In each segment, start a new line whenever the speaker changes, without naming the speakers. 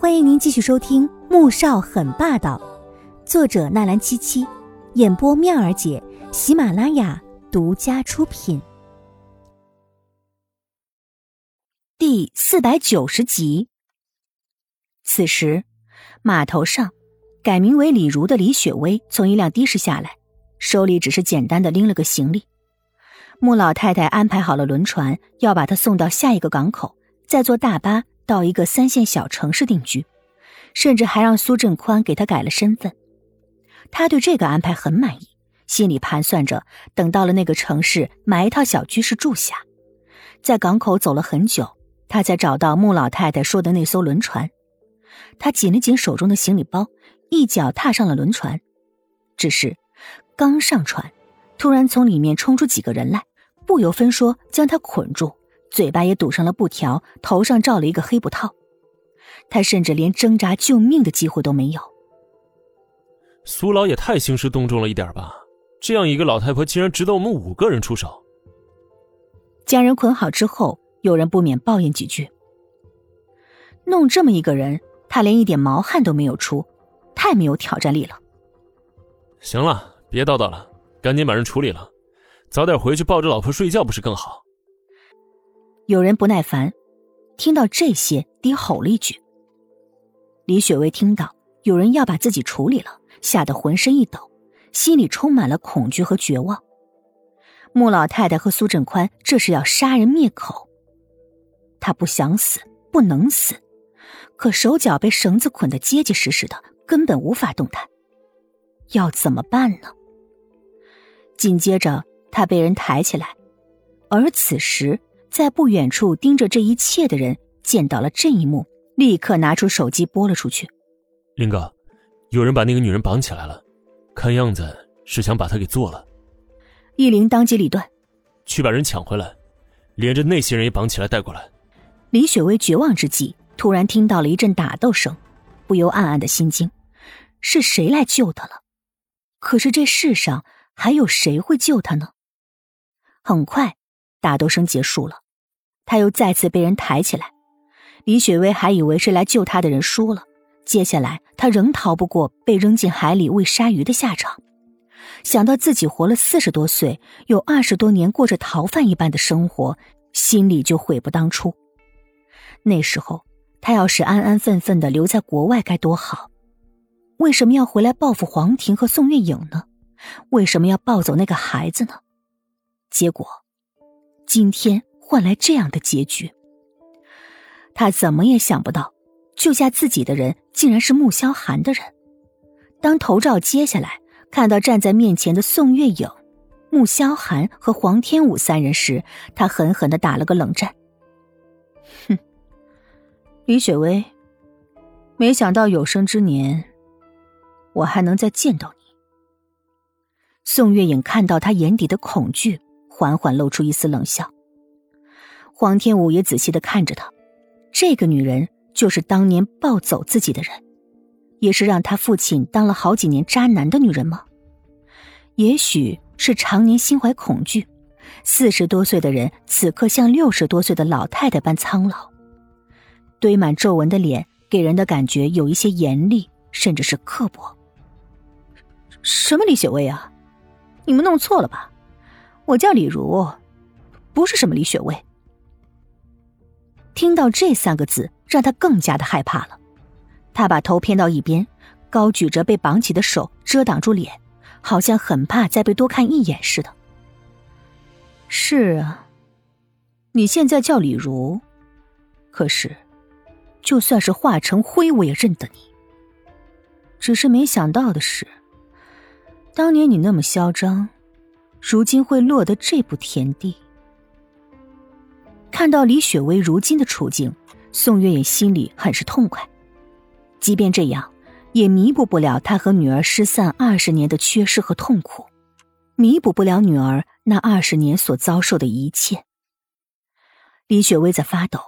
欢迎您继续收听《穆少很霸道》，作者纳兰七七，演播妙儿姐，喜马拉雅独家出品。第四百九十集。此时，码头上，改名为李如的李雪薇从一辆的士下来，手里只是简单的拎了个行李。穆老太太安排好了轮船，要把她送到下一个港口，再坐大巴。到一个三线小城市定居，甚至还让苏振宽给他改了身份。他对这个安排很满意，心里盘算着，等到了那个城市买一套小居室住下。在港口走了很久，他才找到穆老太太说的那艘轮船。他紧了紧手中的行李包，一脚踏上了轮船。只是刚上船，突然从里面冲出几个人来，不由分说将他捆住。嘴巴也堵上了布条，头上罩了一个黑布套，他甚至连挣扎救命的机会都没有。
苏老也太兴师动众了一点吧？这样一个老太婆，竟然值得我们五个人出手。
将人捆好之后，有人不免抱怨几句：“弄这么一个人，他连一点毛汗都没有出，太没有挑战力了。”
行了，别叨叨了，赶紧把人处理了，早点回去抱着老婆睡觉，不是更好？
有人不耐烦，听到这些，低吼了一句。李雪薇听到有人要把自己处理了，吓得浑身一抖，心里充满了恐惧和绝望。穆老太太和苏振宽这是要杀人灭口，他不想死，不能死，可手脚被绳子捆得结结实实的，根本无法动弹，要怎么办呢？紧接着，他被人抬起来，而此时。在不远处盯着这一切的人见到了这一幕，立刻拿出手机拨了出去。
林哥，有人把那个女人绑起来了，看样子是想把她给做了。
易林当机立断，
去把人抢回来，连着那些人也绑起来带过来。
李雪薇绝望之际，突然听到了一阵打斗声，不由暗暗的心惊：是谁来救她了？可是这世上还有谁会救她呢？很快，打斗声结束了。他又再次被人抬起来，李雪薇还以为是来救他的人输了，接下来他仍逃不过被扔进海里喂鲨鱼的下场。想到自己活了四十多岁，有二十多年过着逃犯一般的生活，心里就悔不当初。那时候他要是安安分分的留在国外该多好！为什么要回来报复黄婷和宋月影呢？为什么要抱走那个孩子呢？结果，今天。换来这样的结局，他怎么也想不到，救下自己的人竟然是穆萧寒的人。当头罩揭下来，看到站在面前的宋月影、穆萧寒和黄天武三人时，他狠狠的打了个冷战。哼，李雪薇，没想到有生之年，我还能再见到你。宋月影看到他眼底的恐惧，缓缓露出一丝冷笑。黄天武也仔细的看着他，这个女人就是当年抱走自己的人，也是让他父亲当了好几年渣男的女人吗？也许是常年心怀恐惧，四十多岁的人此刻像六十多岁的老太太般苍老，堆满皱纹的脸给人的感觉有一些严厉，甚至是刻薄。什么李雪薇啊，你们弄错了吧？我叫李如，不是什么李雪薇。听到这三个字，让他更加的害怕了。他把头偏到一边，高举着被绑起的手遮挡住脸，好像很怕再被多看一眼似的。是啊，你现在叫李如，可是，就算是化成灰，我也认得你。只是没想到的是，当年你那么嚣张，如今会落得这步田地。看到李雪薇如今的处境，宋月影心里很是痛快。即便这样，也弥补不了她和女儿失散二十年的缺失和痛苦，弥补不了女儿那二十年所遭受的一切。李雪薇在发抖，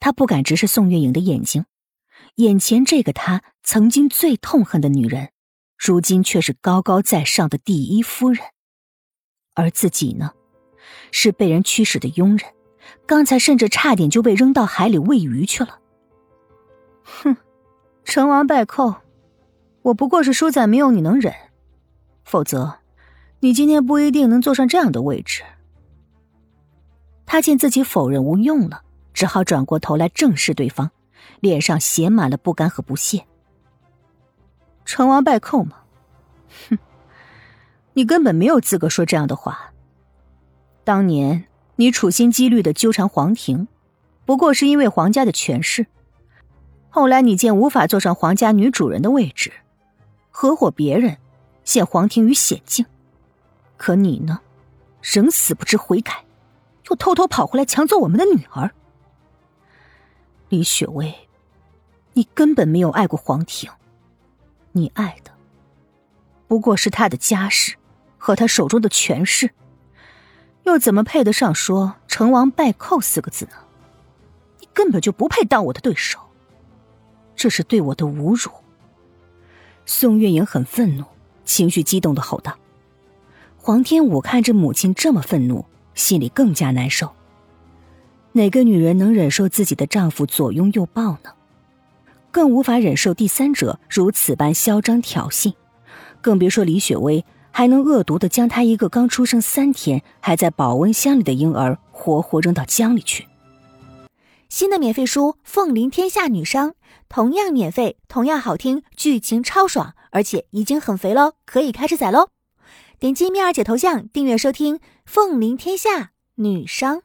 她不敢直视宋月影的眼睛。眼前这个她曾经最痛恨的女人，如今却是高高在上的第一夫人，而自己呢，是被人驱使的佣人。刚才甚至差点就被扔到海里喂鱼去了。哼，成王败寇，我不过是输在没有你能忍，否则，你今天不一定能坐上这样的位置。他见自己否认无用了，只好转过头来正视对方，脸上写满了不甘和不屑。成王败寇吗？哼，你根本没有资格说这样的话。当年你处心积虑的纠缠黄庭，不过是因为皇家的权势。后来你见无法坐上皇家女主人的位置，合伙别人，陷黄庭于险境。可你呢，仍死不知悔改，又偷偷跑回来抢走我们的女儿。李雪薇，你根本没有爱过黄庭，你爱的不过是他的家世和他手中的权势。又怎么配得上说“成王败寇”四个字呢？你根本就不配当我的对手，这是对我的侮辱。宋月莹很愤怒，情绪激动的吼道：“黄天武看着母亲这么愤怒，心里更加难受。哪个女人能忍受自己的丈夫左拥右抱呢？更无法忍受第三者如此般嚣张挑衅，更别说李雪薇。”还能恶毒的将他一个刚出生三天还在保温箱里的婴儿活活扔到江里去。
新的免费书《凤临天下女商》，同样免费，同样好听，剧情超爽，而且已经很肥喽，可以开始宰喽！点击蜜儿姐头像订阅收听《凤临天下女商》。